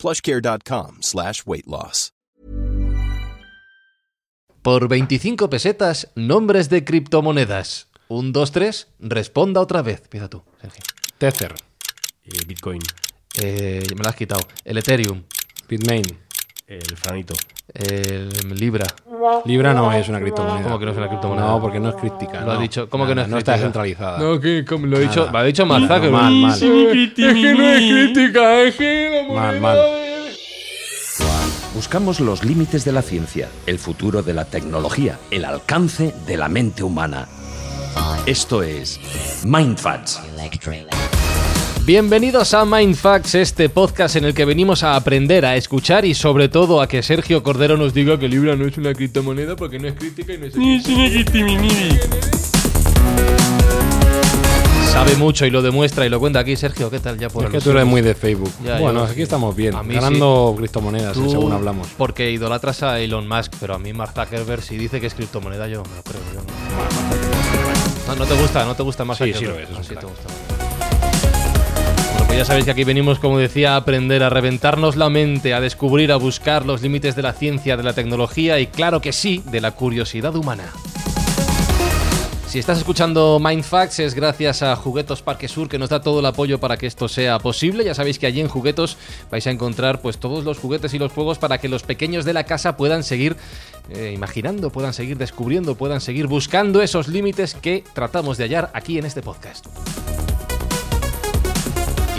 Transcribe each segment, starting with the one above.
plushcare.com slash weight loss. Por 25 pesetas, nombres de criptomonedas. Un, dos, tres, responda otra vez. Empieza tú, Sergio. Tether. Y Bitcoin. Eh, me lo has quitado. El Ethereum. Bitmain. El franito. El Libra. Libra no es una criptomoneda. ¿Cómo que no es una criptomoneda? No, porque no es críptica. Lo ha no. dicho. ¿Cómo que no es No está crítica? descentralizada. No, que como lo ha dicho, lo ha dicho Mark Mal, Zuckerberg. mal, mal. Es que no es crítica, es que la Mal, moneda mal. Buscamos los límites de la ciencia, el futuro de la tecnología, el alcance de la mente humana. Esto es Mindfacts. Bienvenidos a Mindfacts, este podcast en el que venimos a aprender, a escuchar y sobre todo a que Sergio Cordero nos diga que Libra no es una criptomoneda porque no es crítica y no es Sabe mucho y lo demuestra y lo cuenta aquí Sergio. ¿Qué tal ya por Es que tú eres muy de Facebook. Ya, bueno, aquí estamos bien. a mí Ganando criptomonedas, Tú, según hablamos. Porque idolatras a Elon Musk, pero a mí Mark Zuckerberg si dice que es criptomoneda yo me lo creo. Yo no. No, no te gusta, no te gusta más Sí, sí lo es, es Ah, te gusta pues ya sabéis que aquí venimos, como decía, a aprender, a reventarnos la mente, a descubrir, a buscar los límites de la ciencia, de la tecnología y, claro que sí, de la curiosidad humana. Si estás escuchando Mindfacts es gracias a Juguetos Parque Sur que nos da todo el apoyo para que esto sea posible. Ya sabéis que allí en Juguetos vais a encontrar pues todos los juguetes y los juegos para que los pequeños de la casa puedan seguir eh, imaginando, puedan seguir descubriendo, puedan seguir buscando esos límites que tratamos de hallar aquí en este podcast.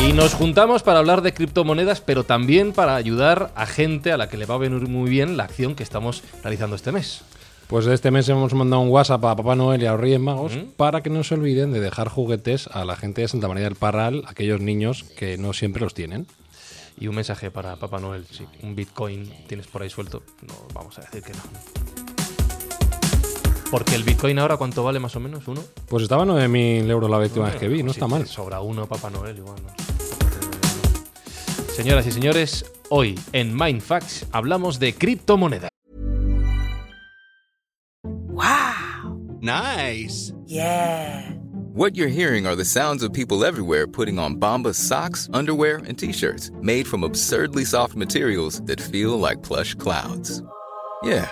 Y nos juntamos para hablar de criptomonedas, pero también para ayudar a gente a la que le va a venir muy bien la acción que estamos realizando este mes. Pues este mes hemos mandado un WhatsApp a Papá Noel y a los Reyes Magos ¿Mm? para que no se olviden de dejar juguetes a la gente de Santa María del Parral, aquellos niños que no siempre los tienen. Y un mensaje para Papá Noel, sí, un Bitcoin tienes por ahí suelto, no vamos a decir que no. Porque el Bitcoin ahora, ¿cuánto vale más o menos? ¿Uno? Pues estaba a 9.000 euros la última vez que vi, no está mal. Sobra uno Papá Noel, igual. ¿no? Señoras y señores, hoy en Mindfacts hablamos de criptomonedas. Nice. Yeah. What you're hearing are the sounds of people everywhere putting on Bombas socks, underwear, and t-shirts made from absurdly soft materials that feel like plush clouds. Yeah,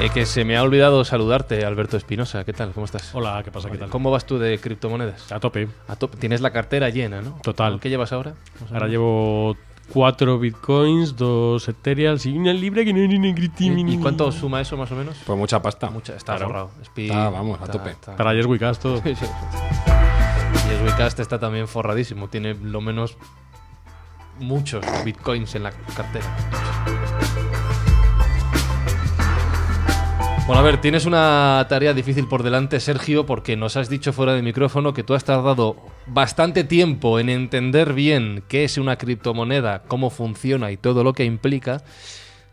Eh, que se me ha olvidado saludarte, Alberto Espinosa. ¿Qué tal? ¿Cómo estás? Hola, ¿qué pasa? ¿Qué tal? ¿Cómo vas tú de criptomonedas? A tope. A tope. Tienes la cartera llena, ¿no? Total. ¿Qué llevas ahora? Ahora llevo cuatro bitcoins, dos ethereals y una libra que no ¿Y, y cuánto suma eso más o menos? Pues mucha pasta. Mucha, está Claro. forrado. Speed, Está, vamos, a tope. Para ayer Wicast todo. Sí, sí, está también forradísimo. Tiene lo menos muchos bitcoins en la cartera. Bueno, a ver, tienes una tarea difícil por delante, Sergio, porque nos has dicho fuera de micrófono que tú has tardado bastante tiempo en entender bien qué es una criptomoneda, cómo funciona y todo lo que implica.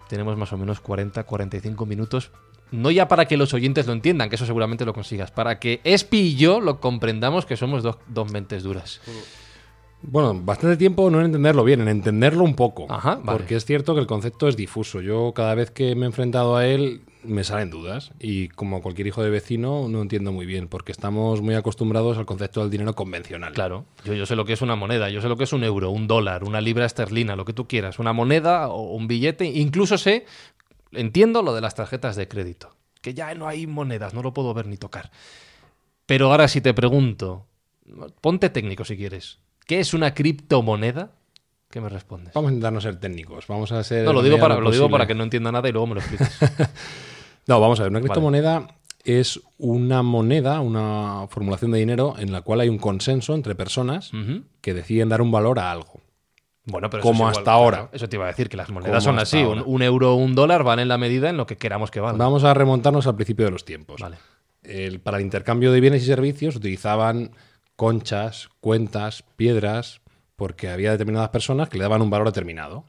Tenemos más o menos 40-45 minutos. No ya para que los oyentes lo entiendan, que eso seguramente lo consigas, para que Espi y yo lo comprendamos que somos dos, dos mentes duras. Bueno, bastante tiempo no en entenderlo bien, en entenderlo un poco. Ajá, vale. Porque es cierto que el concepto es difuso. Yo cada vez que me he enfrentado a él me salen dudas. Y como cualquier hijo de vecino no entiendo muy bien, porque estamos muy acostumbrados al concepto del dinero convencional. Claro, yo, yo sé lo que es una moneda, yo sé lo que es un euro, un dólar, una libra esterlina, lo que tú quieras, una moneda o un billete, incluso sé, entiendo lo de las tarjetas de crédito, que ya no hay monedas, no lo puedo ver ni tocar. Pero ahora si te pregunto, ponte técnico si quieres, ¿qué es una criptomoneda? ¿Qué me respondes? Vamos a intentar no ser técnicos. Vamos a ser. No, lo digo, para, lo digo para que no entienda nada y luego me lo expliques. No, vamos a ver. Una criptomoneda es una moneda, una formulación de dinero en la cual hay un consenso entre personas que deciden dar un valor a algo. Bueno, pero Como hasta igual, ahora. claro, eso te iba a decir, que las monedas Como son así. Un, un euro o un dólar van en la medida en lo que queramos que valgan. Vamos a remontarnos al principio de los tiempos. Vale. El- para el intercambio de bienes y servicios utilizaban conchas, cuentas, piedras, porque había determinadas personas que le daban un valor determinado.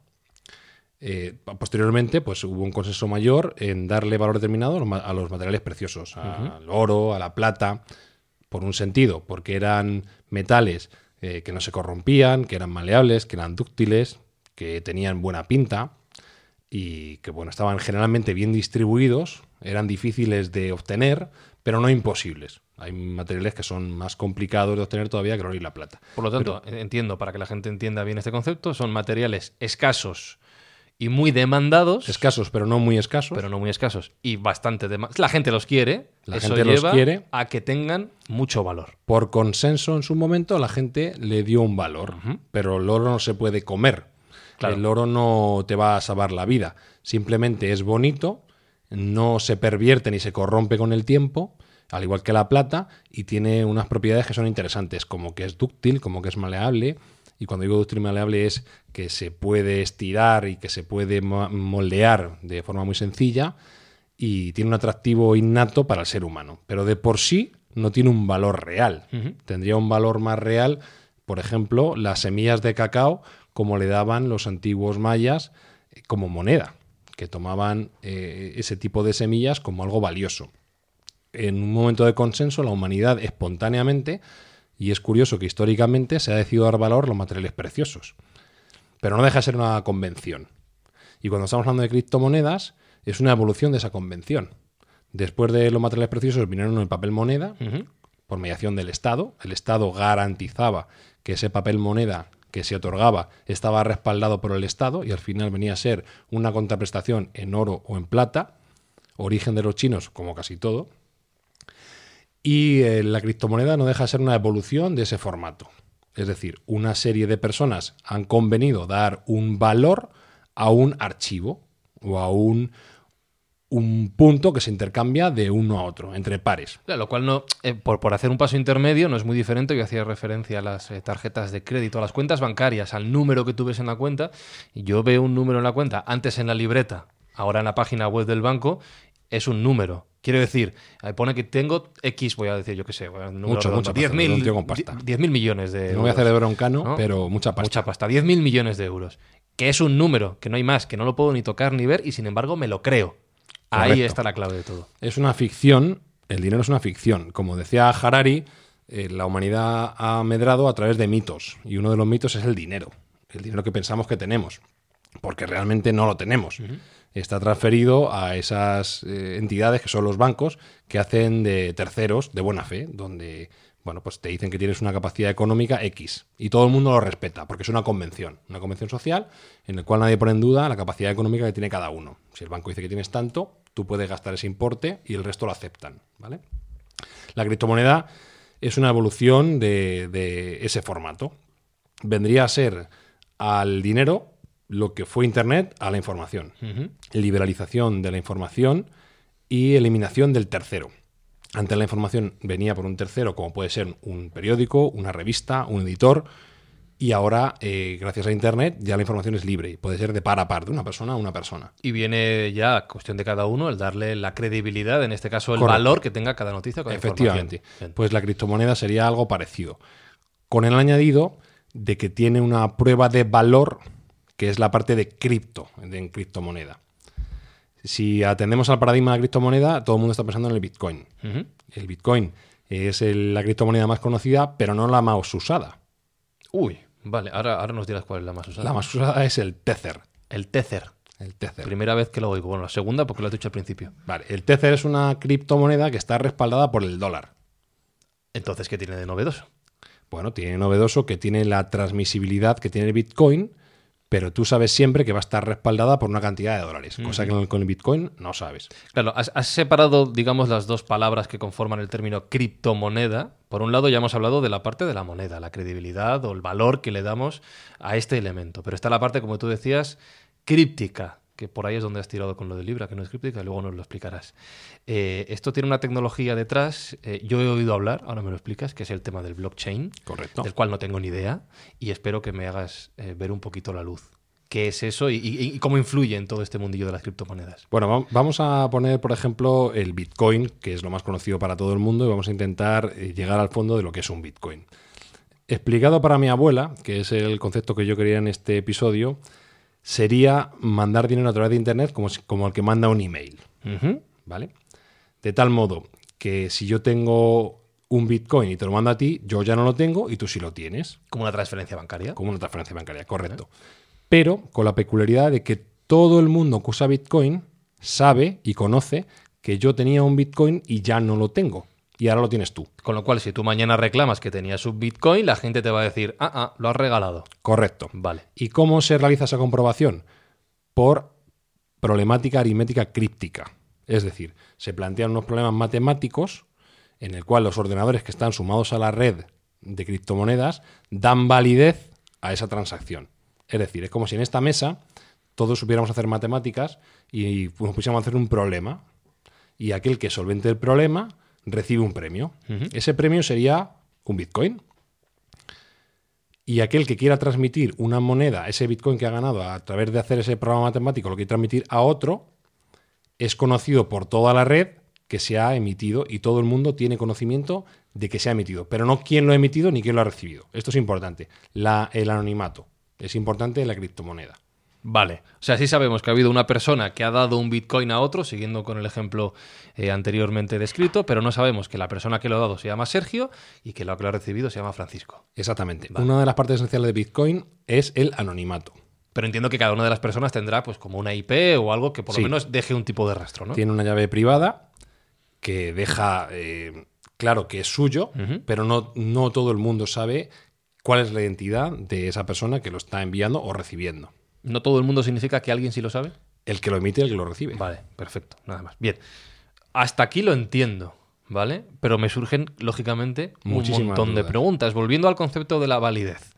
Eh, posteriormente, pues hubo un consenso mayor en darle valor determinado a los materiales preciosos, al oro, a la plata, por un sentido, porque eran metales eh, que no se corrompían, que eran maleables, que eran dúctiles, que tenían buena pinta y que bueno, estaban generalmente bien distribuidos, eran difíciles de obtener, pero no imposibles. Hay materiales que son más complicados de obtener todavía que el oro y la plata. Por lo tanto, entiendo, para que la gente entienda bien este concepto, son materiales escasos y muy demandados, Escasos, pero no muy escasos. pero no muy escasos, y bastante demandados. La gente los quiere, La eso gente los quiere. a que tengan mucho valor. Por consenso en su momento, la gente le dio un valor, pero el oro no se puede comer. Claro. El oro no te va a salvar la vida. Simplemente es bonito, no se pervierte ni se corrompe con el tiempo, al igual que la plata, y tiene unas propiedades que son interesantes, como que es dúctil, como que es maleable. Y cuando digo dúctil y maleable es que se puede estirar y que se puede mo- moldear de forma muy sencilla y tiene un atractivo innato para el ser humano. Pero de por sí no tiene un valor real. Tendría un valor más real, por ejemplo, las semillas de cacao, como le daban los antiguos mayas eh, como moneda, que tomaban eh, ese tipo de semillas como algo valioso. En un momento de consenso, la humanidad espontáneamente, y es curioso que históricamente se ha decidido dar valor a los materiales preciosos. Pero no deja de ser una convención. Y cuando estamos hablando de criptomonedas, es una evolución de esa convención. Después de los materiales preciosos vinieron el papel moneda, por mediación del Estado. El Estado garantizaba que ese papel moneda que se otorgaba estaba respaldado por el Estado y al final venía a ser una contraprestación en oro o en plata, origen de los chinos, como casi todo. Y eh, la criptomoneda no deja de ser una evolución de ese formato. Es decir, una serie de personas han convenido dar un valor a un archivo o a un, un punto que se intercambia de uno a otro, entre pares. Lo cual no, eh, por, por hacer un paso intermedio no es muy diferente. Yo hacía referencia a las eh, tarjetas de crédito, a las cuentas bancarias, al número que tú ves en la cuenta. Yo veo un número en la cuenta, antes en la libreta, ahora en la página web del banco, es un número. Quiero decir, ahí pone que tengo X, voy a decir yo qué sé, un Mucho, pasta, 10.000 un tío con pasta. 10.000 millones de No voy a hacer de broncano, ¿no? pero mucha pasta. Mucha pasta, 10.000 millones de euros. Que es un número, que no hay más, que no lo puedo ni tocar ni ver y sin embargo me lo creo. Ahí está la clave de todo. Es una ficción, el dinero es una ficción. Como decía Harari, eh, la humanidad ha medrado a través de mitos, y uno de los mitos es el dinero, el dinero que pensamos que tenemos, porque realmente no lo tenemos. Está transferido a esas eh, entidades que son los bancos, que hacen de terceros de buena fe, donde bueno, pues te dicen que tienes una capacidad económica X y todo el mundo lo respeta, porque es una convención, una convención social en la cual nadie pone en duda la capacidad económica que tiene cada uno. Si el banco dice que tienes tanto, tú puedes gastar ese importe y el resto lo aceptan, ¿vale? La criptomoneda es una evolución de, de ese formato. Vendría a ser al dinero lo que fue Internet a la información. Liberalización de la información y eliminación del tercero. Antes la información venía por un tercero, como puede ser un periódico, una revista, un editor, y ahora, eh, gracias a Internet, ya la información es libre y puede ser de par a par, de una persona a una persona. Y viene ya cuestión de cada uno el darle la credibilidad, en este caso el Correcto. valor que tenga cada noticia con Efectivamente. información. Pues la criptomoneda sería algo parecido. Con el añadido de que tiene una prueba de valor que es la parte de cripto, de en criptomoneda. Si atendemos al paradigma de la criptomoneda, todo el mundo está pensando en el Bitcoin. El Bitcoin es el- la criptomoneda más conocida, pero no la más usada. Uy, vale, ahora, ahora nos dirás cuál es la más usada. La más usada es el Tether. El Tether. El Tether. Primera vez que lo oigo. Bueno, la segunda porque lo has dicho al principio. Vale, el Tether es una criptomoneda que está respaldada por el dólar. Entonces, ¿qué tiene de novedoso? Bueno, tiene novedoso que tiene la transmisibilidad que tiene el Bitcoin, pero tú sabes siempre que va a estar respaldada por una cantidad de dólares, cosa que con el- con el Bitcoin no sabes. Claro, has, has separado, digamos, las dos palabras que conforman el término criptomoneda, por un lado ya hemos hablado de la parte de la moneda, la credibilidad o el valor que le damos a este elemento, pero está la parte, como tú decías, críptica, que por ahí es donde has tirado con lo de Libra, que no es críptica, y luego nos lo explicarás. Eh, esto tiene una tecnología detrás, eh, yo he oído hablar, ahora me lo explicas, que es el tema del blockchain, Correcto. del cual no tengo ni idea, y espero que me hagas eh, ver un poquito la luz. ¿Qué es eso y, y- y cómo influye en todo este mundillo de las criptomonedas? Bueno, va- vamos a poner, por ejemplo, el Bitcoin, que es lo más conocido para todo el mundo, y vamos a intentar llegar al fondo de lo que es un Bitcoin. Explicado para mi abuela, que es el concepto que yo quería en este episodio, sería mandar dinero a través de Internet como, si- como el que manda un email. ¿Vale? De tal modo que si yo tengo un Bitcoin y te lo mando a ti, yo ya no lo tengo y tú sí lo tienes. Como una transferencia bancaria. Como una transferencia bancaria, correcto. Pero con la peculiaridad de que todo el mundo que usa Bitcoin sabe y conoce que yo tenía un Bitcoin y ya no lo tengo. Y ahora lo tienes tú. Con lo cual, si tú mañana reclamas que tenías un Bitcoin, la gente te va a decir, ah, ah, lo has regalado. Correcto. Vale. ¿Y cómo se realiza esa comprobación? Por problemática aritmética críptica. Es decir, se plantean unos problemas matemáticos en el cual los ordenadores que están sumados a la red de criptomonedas dan validez a esa transacción. Es decir, es como si en esta mesa todos supiéramos hacer matemáticas y nos pusiéramos a hacer un problema. Y aquel que solvente el problema recibe un premio. Ese premio sería un Bitcoin. Y aquel que quiera transmitir una moneda, ese Bitcoin que ha ganado a través de hacer ese programa matemático, lo quiere transmitir a otro, es conocido por toda la red que se ha emitido y todo el mundo tiene conocimiento de que se ha emitido, pero no quién lo ha emitido ni quién lo ha recibido. Esto es importante. La- el anonimato es importante en la criptomoneda. Vale. O sea, sí sabemos que ha habido una persona que ha dado un Bitcoin a otro, siguiendo con el ejemplo eh, anteriormente descrito, pero no sabemos que la persona que lo ha dado se llama Sergio y que lo que lo ha recibido se llama Francisco. Exactamente. Una de las partes esenciales de Bitcoin es el anonimato. Pero entiendo que cada una de las personas tendrá pues como una IP o algo que por Sí. lo menos deje un tipo de rastro, ¿no? Tiene una llave privada que deja eh, claro que es suyo, pero no, no todo el mundo sabe cuál es la identidad de esa persona que lo está enviando o recibiendo. No todo el mundo significa que alguien sí lo sabe. El que lo emite y el que lo recibe. Vale, perfecto, nada más. Bien. Hasta aquí lo entiendo, ¿vale? Pero me surgen, lógicamente, un Muchísimas montón de preguntas. Volviendo al concepto de la validez.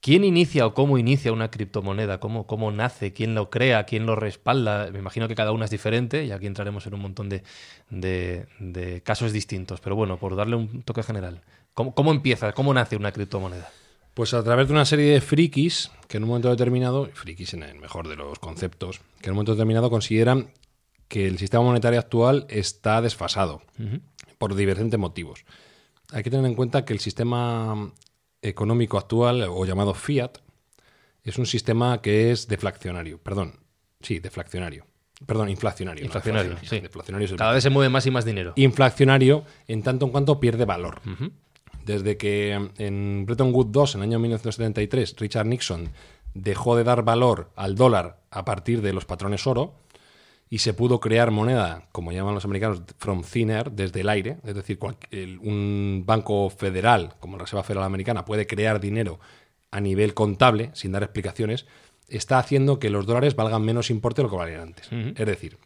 ¿Quién inicia o cómo inicia una criptomoneda? ¿Cómo, ¿Cómo nace? ¿Quién lo crea? ¿Quién lo respalda? Me imagino que cada una es diferente y aquí entraremos en un montón de, de- de casos distintos. Pero bueno, por darle un toque general. ¿Cómo, cómo empieza? ¿Cómo nace una criptomoneda? Pues a través de una serie de frikis que en un momento determinado, frikis en el mejor de los conceptos, que en un momento determinado consideran que el sistema monetario actual está desfasado por diferentes motivos. Hay que tener en cuenta que el sistema económico actual, o llamado fiat, es un sistema que es deflacionario. Perdón, sí, deflacionario. Perdón, inflacionario. no Inflacionario, sí. Deflacionario es el Cada vez se mueve más y más dinero. inflacionario en tanto en cuanto pierde valor. Desde que en Bretton Woods II, en el año 1973, Richard Nixon dejó de dar valor al dólar a partir de los patrones oro y se pudo crear moneda, como llaman los americanos, from thin air, desde el aire, es decir, cual- el- un banco federal, como la Reserva Federal Americana, puede crear dinero a nivel contable, sin dar explicaciones, está haciendo que los dólares valgan menos importe de lo que valían antes. Es decir,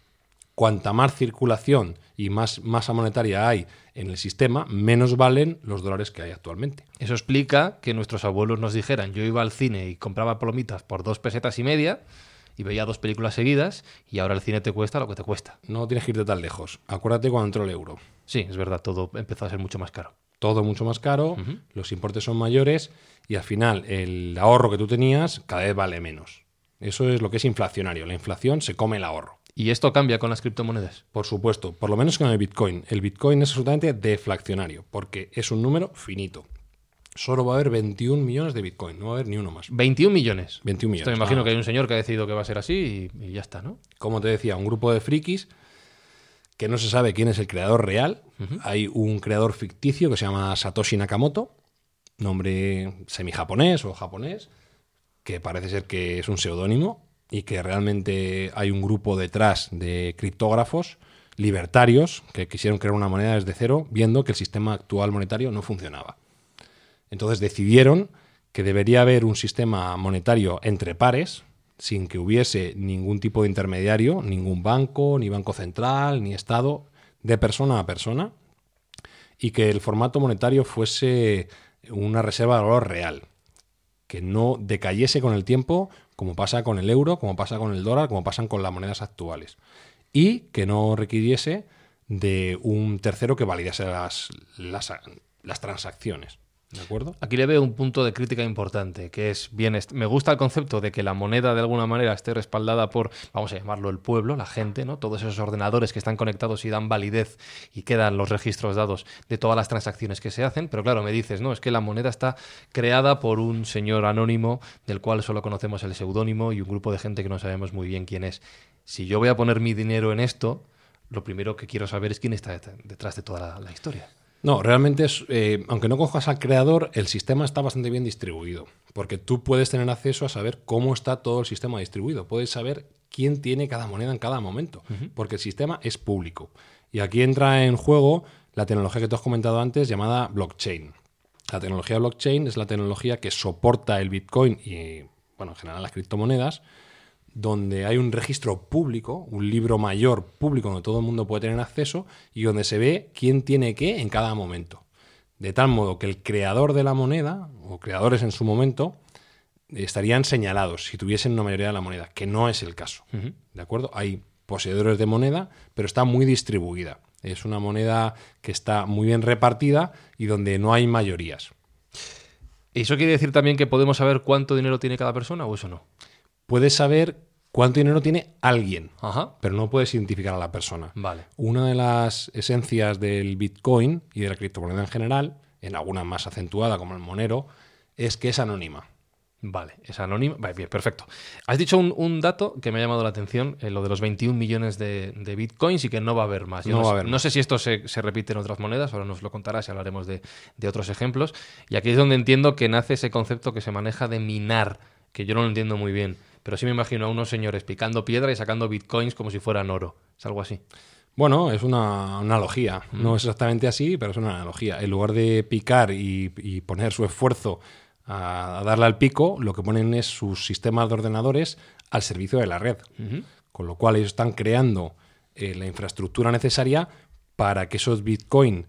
cuanta más circulación y más masa monetaria hay en el sistema, menos valen los dólares que hay actualmente. Eso explica que nuestros abuelos nos dijeran, yo iba al cine y compraba palomitas por dos pesetas y media y veía dos películas seguidas y ahora el cine te cuesta lo que te cuesta. No tienes que irte tan lejos. Acuérdate cuando entró el euro. Sí, es verdad, todo empezó a ser mucho más caro. Todo mucho más caro, los importes son mayores y al final el ahorro que tú tenías cada vez vale menos. Eso es lo que es inflacionario. La inflación se come el ahorro. ¿Y esto cambia con las criptomonedas? Por supuesto, por lo menos con el Bitcoin. El Bitcoin es absolutamente deflacionario porque es un número finito. Solo va a haber 21 millones de Bitcoin, no va a haber ni uno más. 21 millones. 21 millones. Esto me imagino que hay un señor que ha decidido que va a ser así y, y ya está, ¿no? como te decía, un grupo de frikis que no se sabe quién es el creador real. Hay un creador ficticio que se llama Satoshi Nakamoto, nombre semi-japonés o japonés, que parece ser que es un seudónimo y que realmente hay un grupo detrás de criptógrafos libertarios que quisieron crear una moneda desde cero, viendo que el sistema actual monetario no funcionaba. Entonces decidieron que debería haber un sistema monetario entre pares, sin que hubiese ningún tipo de intermediario, ningún banco, ni banco central, ni Estado, de persona a persona, y que el formato monetario fuese una reserva de valor real, que no decayese con el tiempo como pasa con el euro, como pasa con el dólar, como pasan con las monedas actuales, y que no requiriese de un tercero que validase las, las, las transacciones. Aquí le veo un punto de crítica importante, que es bien, me gusta el concepto de que la moneda de alguna manera esté respaldada por, vamos a llamarlo el pueblo, la gente, ¿no? Todos esos ordenadores que están conectados y dan validez y quedan los registros dados de todas las transacciones que se hacen, pero claro, me dices, no, es que la moneda está creada por un señor anónimo del cual solo conocemos el seudónimo y un grupo de gente que no sabemos muy bien quién es. Si yo voy a poner mi dinero en esto, lo primero que quiero saber es quién está det- detrás de toda la historia. No, realmente, es, eh, aunque no cojas al creador, el sistema está bastante bien distribuido, porque tú puedes tener acceso a saber cómo está todo el sistema distribuido, puedes saber quién tiene cada moneda en cada momento, porque el sistema es público. Y aquí entra en juego la tecnología que tú has comentado antes llamada blockchain. La tecnología blockchain es la tecnología que soporta el Bitcoin y, bueno, en general las criptomonedas, donde hay un registro público, un libro mayor público donde todo el mundo puede tener acceso y donde se ve quién tiene qué en cada momento. De tal modo que el creador de la moneda, o creadores en su momento, estarían señalados si tuviesen una mayoría de la moneda, que no es el caso. ¿De acuerdo? Hay poseedores de moneda, pero está muy distribuida. Es una moneda que está muy bien repartida y donde no hay mayorías. ¿Eso quiere decir también que podemos saber cuánto dinero tiene cada persona o eso no? Puedes saber cuánto dinero tiene alguien, Ajá. pero no puedes identificar a la persona. Vale. Una de las esencias del Bitcoin y de la criptomoneda en general, en alguna más acentuada como el Monero, es que es anónima. Vale, es anónimo. Vale, bien, perfecto. Has dicho un, un dato que me ha llamado la atención, eh, lo de los 21 millones de, de bitcoins y que no va a haber más. Yo No no, va a sé- haber no sé si esto se, se repite en otras monedas, ahora nos lo contarás y hablaremos de, de otros ejemplos. Y aquí es donde entiendo que nace ese concepto que se maneja de minar, que yo no lo entiendo muy bien, pero sí me imagino a unos señores picando piedra y sacando bitcoins como si fueran oro. Es algo así. Bueno, es una analogía. No es exactamente así, pero es una analogía. En lugar de picar y, y poner su esfuerzo a, a darle al pico, lo que ponen es sus sistemas de ordenadores al servicio de la red. Con lo cual ellos están creando eh, la infraestructura necesaria para que esos Bitcoin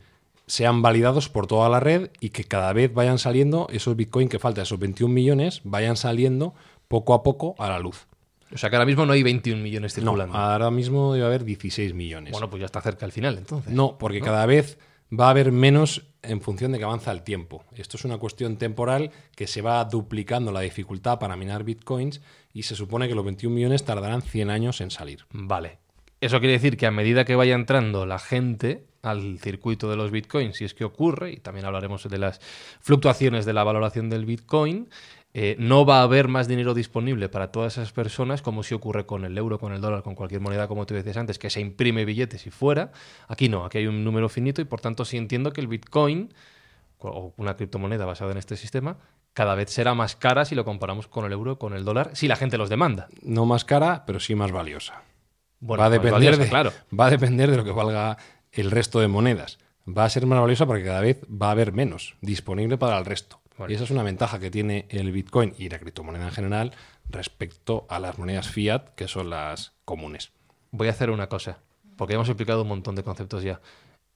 sean validados por toda la red y que cada vez vayan saliendo esos Bitcoin que faltan, esos 21 millones, vayan saliendo poco a poco a la luz. O sea que ahora mismo no hay 21 millones No, circulando. ahora mismo debe haber 16 millones. bueno, pues ya está cerca el final entonces. No, porque cada vez va a haber menos en función de que avanza el tiempo. Esto es una cuestión temporal que se va duplicando la dificultad para minar bitcoins y se supone que los 21 millones tardarán 100 años en salir. Vale. Eso quiere decir que a medida que vaya entrando la gente al circuito de los bitcoins, si es que ocurre, y también hablaremos de las fluctuaciones de la valoración del bitcoin, eh, no va a haber más dinero disponible para todas esas personas como si ocurre con el euro, con el dólar, con cualquier moneda, como tú decías antes, que se imprime billetes y fuera. Aquí no, aquí hay un número finito y por tanto sí entiendo que el bitcoin o una criptomoneda basada en este sistema cada vez será más cara si lo comparamos con el euro, con el dólar, si la gente los demanda. No más cara, pero sí más valiosa. Bueno, va, a más depender valiosa, de, claro. va a depender de lo que valga el resto de monedas. Va a ser más valiosa porque cada vez va a haber menos disponible para el resto. Y esa es una ventaja que tiene el Bitcoin y la criptomoneda en general respecto a las monedas fiat, que son las comunes. voy a hacer una cosa, porque hemos explicado un montón de conceptos ya.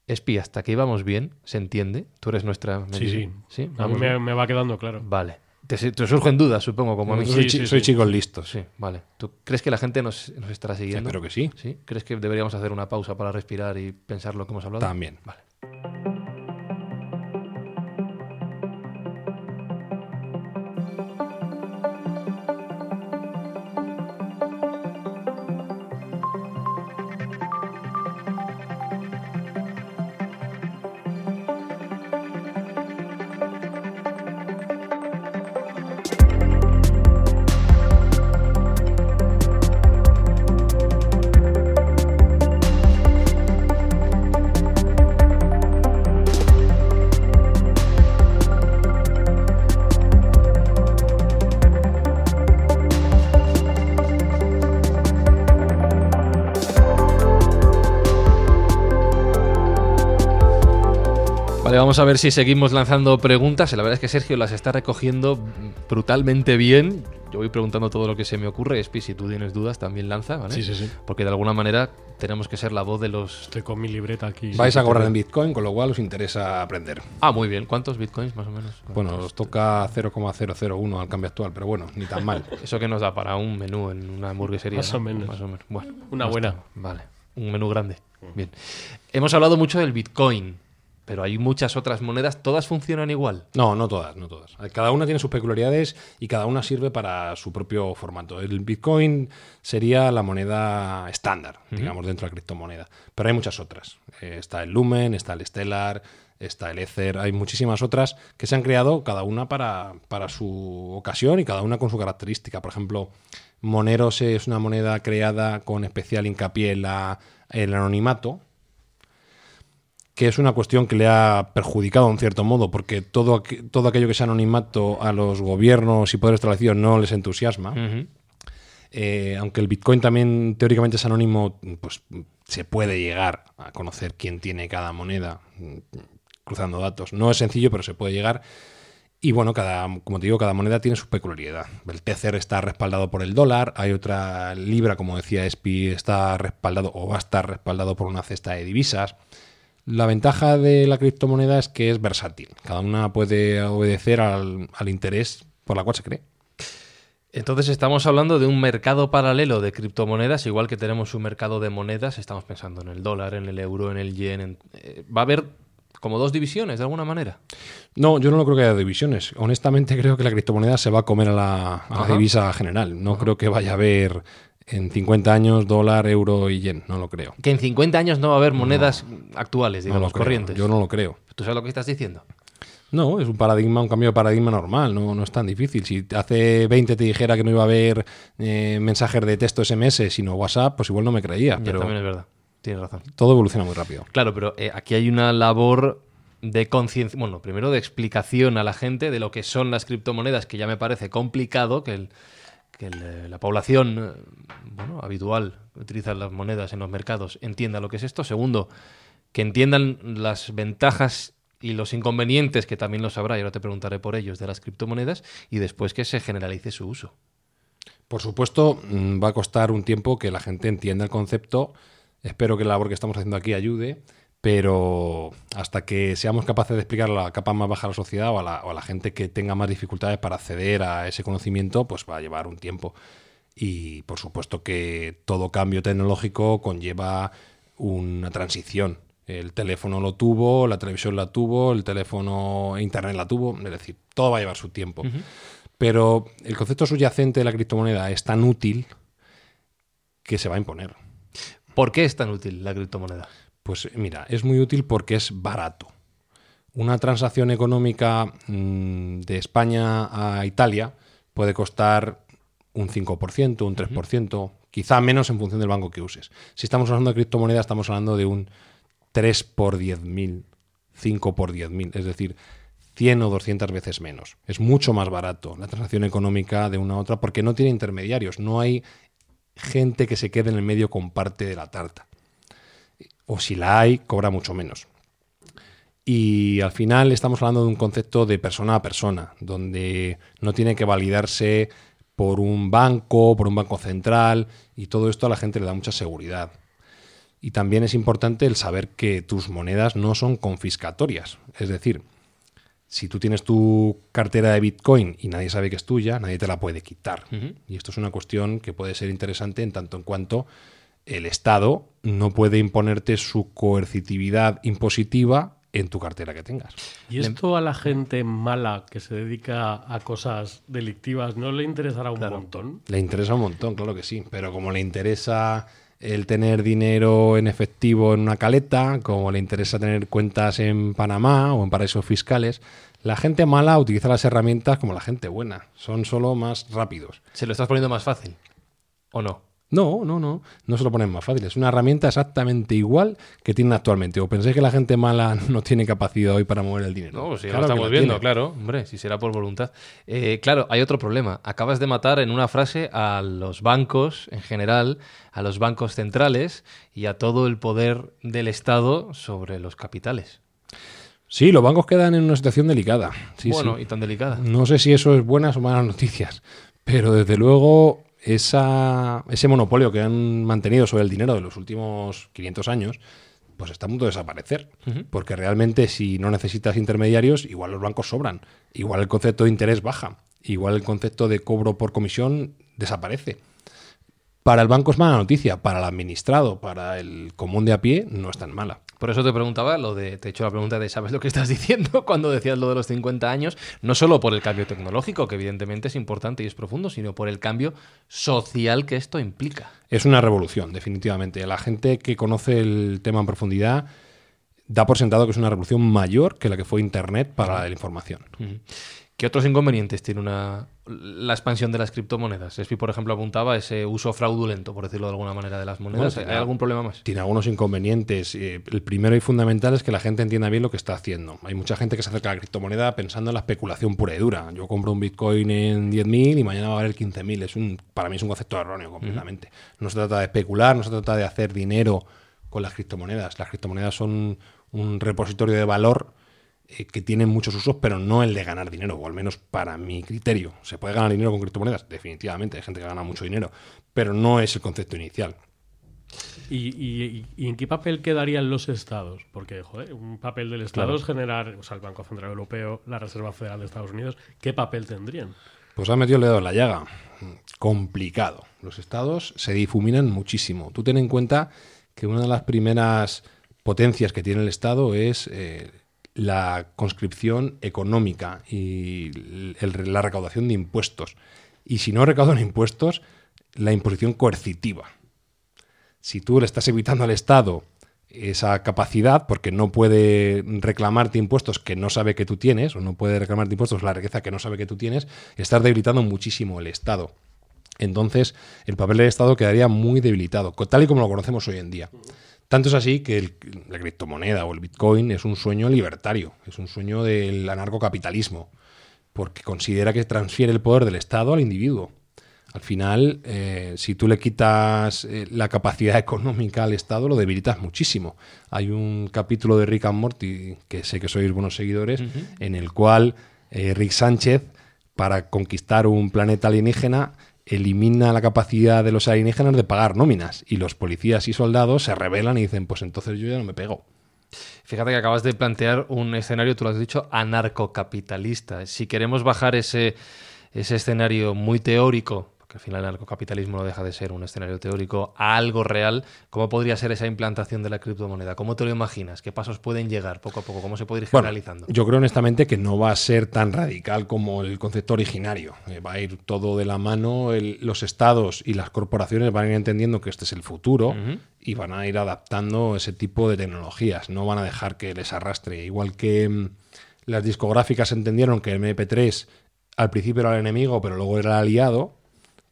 Espi, hasta aquí vamos bien, ¿se entiende? Tú eres nuestra... Sí, sí. ¿Sí? A mí ¿Vamos me, va quedando claro. Vale. Te, te surgen dudas, supongo, como a mí. soy Sí, chi- sí, soy chicos listos. Sí, vale. ¿Tú crees que la gente nos, nos estará siguiendo? Espero que sí. ¿Sí? ¿Crees que deberíamos hacer una pausa para respirar y pensar lo que hemos hablado? También. Vale. Vale, vamos a ver si seguimos lanzando preguntas. La verdad es que Sergio las está recogiendo brutalmente bien. Yo voy preguntando todo lo que se me ocurre. Espi, si tú tienes dudas, también lanza, ¿vale? Sí, sí, sí. Porque de alguna manera tenemos que ser la voz de los... Estoy con mi libreta aquí. Vais a cobrar en Bitcoin, con lo cual os interesa aprender. Ah, muy bien. ¿Cuántos bitcoins más o menos? Bueno, os toca 0,001 al cambio actual, pero bueno, ni tan mal. Eso que nos da para un menú en una hamburguesería. Más ¿no? o menos. Más o menos. Bueno, Una buena. está- Vale. Un menú grande. Bien. Hemos hablado mucho del Bitcoin, pero hay muchas otras monedas. ¿Todas funcionan igual? No, no todas, no todas. Cada una tiene sus peculiaridades y cada una sirve para su propio formato. El Bitcoin sería la moneda estándar, digamos, dentro de la criptomoneda. Pero hay muchas otras. Eh, está el Lumen, está el Stellar, está el Ether. Hay muchísimas otras que se han creado cada una para, para su ocasión y cada una con su característica. Por ejemplo, Moneros es una moneda creada con especial hincapié en la- el anonimato, que es una cuestión que le ha perjudicado en cierto modo, porque todo, aqu- todo aquello que sea anonimato a los gobiernos y poderes establecidos no les entusiasma. Ujú. Eh, aunque el Bitcoin también teóricamente es anónimo, pues se puede llegar a conocer quién tiene cada moneda mm, cruzando datos. No es sencillo, pero se puede llegar. Y bueno, cada, como te digo, cada moneda tiene su peculiaridad. El Tether está respaldado por el dólar, hay otra libra, como decía Espi, está respaldado o va a estar respaldado por una cesta de divisas. La ventaja de la criptomoneda es que es versátil. Cada una puede obedecer al, al interés por la cual se cree. Entonces estamos hablando de un mercado paralelo de criptomonedas, igual que tenemos un mercado de monedas, estamos pensando en el dólar, en el euro, en el yen. en- eh, va a haber como dos divisiones, de alguna manera. No, yo no creo que haya divisiones. Honestamente creo que la criptomoneda se va a comer a la, a la Ajá. divisa general. No creo que vaya a haber en 50 años dólar, euro y yen. No lo creo. Que en 50 años no va a haber monedas actuales, No digamos, creo. corrientes. Yo no lo creo. ¿Tú sabes lo que estás diciendo? No, es un paradigma, un cambio de paradigma normal, no, no es tan difícil. Si hace 20 te dijera que no iba a haber eh, mensajes de texto SMS, sino WhatsApp, pues igual no me creía. Ya, Pero también es verdad. Tienes razón. todo evoluciona muy rápido. Claro, pero eh, aquí hay una labor de conciencia, bueno, primero de explicación a la gente de lo que son las criptomonedas, que ya me parece complicado que, el- que eh, la población eh, habitual que utiliza las monedas en los mercados entienda lo que es esto. Segundo, que entiendan las ventajas y los inconvenientes, que también lo sabrá, y ahora te preguntaré por ellos, de las criptomonedas, y después que se generalice su uso. Por supuesto, mm, va a costar un tiempo que la gente entienda el concepto. Espero que la labor que estamos haciendo aquí ayude, pero hasta que seamos capaces de explicarlo a la capa más baja de la sociedad o a la, o a la gente que tenga más dificultades para acceder a ese conocimiento, pues va a llevar un tiempo. Y por supuesto que todo cambio tecnológico conlleva una transición. El teléfono lo tuvo, la televisión la tuvo, el teléfono e internet la tuvo, es decir, todo va a llevar su tiempo. Pero el concepto subyacente de la criptomoneda es tan útil que se va a imponer. ¿Por qué es tan útil la criptomoneda? Pues mira, es muy útil porque es barato. Una transacción económica mm, de España a Italia puede costar un 5%, un 3%, quizá menos en función del banco que uses. Si estamos hablando de criptomoneda, estamos hablando de un 3 por 10.000, 5 por 10.000, es decir, 100 o 200 veces menos. Es mucho más barato la transacción económica de una a otra porque no tiene intermediarios, no hay gente que se quede en el medio con parte de la tarta o si la hay, cobra mucho menos. Y al final estamos hablando de un concepto de persona a persona, donde no tiene que validarse por un banco, por un banco central, y todo esto a la gente le da mucha seguridad. Y también es importante el saber que tus monedas no son confiscatorias. Es decir, si tú tienes tu cartera de Bitcoin y nadie sabe que es tuya, nadie te la puede quitar. Y esto es una cuestión que puede ser interesante en tanto en cuanto el Estado no puede imponerte su coercitividad impositiva en tu cartera que tengas. ¿Y esto a la gente mala que se dedica a cosas delictivas no le interesará un montón? Le interesa un montón, claro que sí, pero como le interesa el tener dinero en efectivo en una caleta, como le interesa tener cuentas en Panamá o en paraísos fiscales, la gente mala utiliza las herramientas como la gente buena, son solo más rápidos. ¿Se lo estás poniendo más fácil? ¿O no? No, no, no, no se lo ponen más fácil. Es una herramienta exactamente igual que tienen actualmente. ¿O pensáis que la gente mala no tiene capacidad hoy para mover el dinero? No, si ya Claro lo estamos viendo, tiene. claro. Hombre, si será por voluntad. Eh, claro, hay otro problema. Acabas de matar en una frase a los bancos en general, a los bancos centrales y a todo el poder del Estado sobre los capitales. Sí, los bancos quedan en una situación delicada. Sí, bueno, sí. y tan delicada. No sé si eso es buenas o malas noticias, pero desde luego esa, ese monopolio que han mantenido sobre el dinero de los últimos 500 años, pues está a punto de desaparecer. Porque realmente si no necesitas intermediarios, igual los bancos sobran, igual el concepto de interés baja, igual el concepto de cobro por comisión desaparece. Para el banco es mala noticia, para el administrado, para el común de a pie, no es tan mala. Por eso te preguntaba lo de, te he hecho la pregunta de ¿sabes lo que estás diciendo cuando decías lo de los 50 años? No solo por el cambio tecnológico, que evidentemente es importante y es profundo, sino por el cambio social que esto implica. Es una revolución, definitivamente. La gente que conoce el tema en profundidad da por sentado que es una revolución mayor que la que fue Internet para la información. ¿Qué otros inconvenientes tiene una, la expansión de las criptomonedas? Espi, por ejemplo, apuntaba ese uso fraudulento, por decirlo de alguna manera, de las monedas. Bueno, ¿Hay algún problema más? Tiene algunos inconvenientes. Eh, el primero y fundamental es que la gente entienda bien lo que está haciendo. Hay mucha gente que se acerca a la criptomoneda pensando en la especulación pura y dura. Yo compro un Bitcoin en 10.000 y mañana va a valer 15.000. Es un, para mí es un concepto erróneo completamente. No se trata de especular, no se trata de hacer dinero con las criptomonedas. Las criptomonedas son un repositorio de valor eh, que tienen muchos usos, pero no el de ganar dinero, o al menos para mi criterio. Se puede ganar dinero con criptomonedas, definitivamente, hay gente que gana mucho dinero, pero no es el concepto inicial. ¿Y, y- y en qué papel quedarían los estados? Porque, joder, un papel del Estado es generar, o sea, el Banco Central Europeo, la Reserva Federal de Estados Unidos, ¿qué papel tendrían? Pues ha metido el dedo en la llaga. Complicado. Los estados se difuminan muchísimo. Tú ten en cuenta que una de las primeras potencias que tiene el Estado es eh, la conscripción económica y la recaudación de impuestos. Y si no recaudan impuestos, la imposición coercitiva. Si tú le estás evitando al Estado esa capacidad, porque no puede reclamarte impuestos que no sabe que tú tienes, o no puede reclamarte impuestos la riqueza que no sabe que tú tienes, estás debilitando muchísimo el Estado. Entonces, el papel del Estado quedaría muy debilitado, tal y como lo conocemos hoy en día. Tanto es así que el- la criptomoneda o el Bitcoin es un sueño libertario, es un sueño del anarcocapitalismo, porque considera que transfiere el poder del Estado al individuo. Al final, eh, si tú le quitas eh, la capacidad económica al Estado, lo debilitas muchísimo. Hay un capítulo de Rick and Morty, que sé que sois buenos seguidores, en el cual eh, Rick Sánchez, para conquistar un planeta alienígena, elimina la capacidad de los alienígenas de pagar nóminas. Y los policías y soldados se rebelan y dicen, pues entonces yo ya no me pego. Fíjate que acabas de plantear un escenario, tú lo has dicho, anarcocapitalista. Si queremos bajar ese, ese escenario muy teórico, porque al final el anarcocapitalismo no deja de ser un escenario teórico, a algo real, ¿cómo podría ser esa implantación de la criptomoneda? ¿Cómo te lo imaginas? ¿Qué pasos pueden llegar poco a poco? ¿Cómo se puede ir Bueno, generalizando? yo creo honestamente que no va a ser tan radical como el concepto originario. Eh, va a ir todo de la mano. el- los estados y las corporaciones van a ir entendiendo que este es el futuro y van a ir adaptando ese tipo de tecnologías. No van a dejar que les arrastre. Igual que mm, las discográficas entendieron que el MP3 al principio era el enemigo, pero luego era el aliado,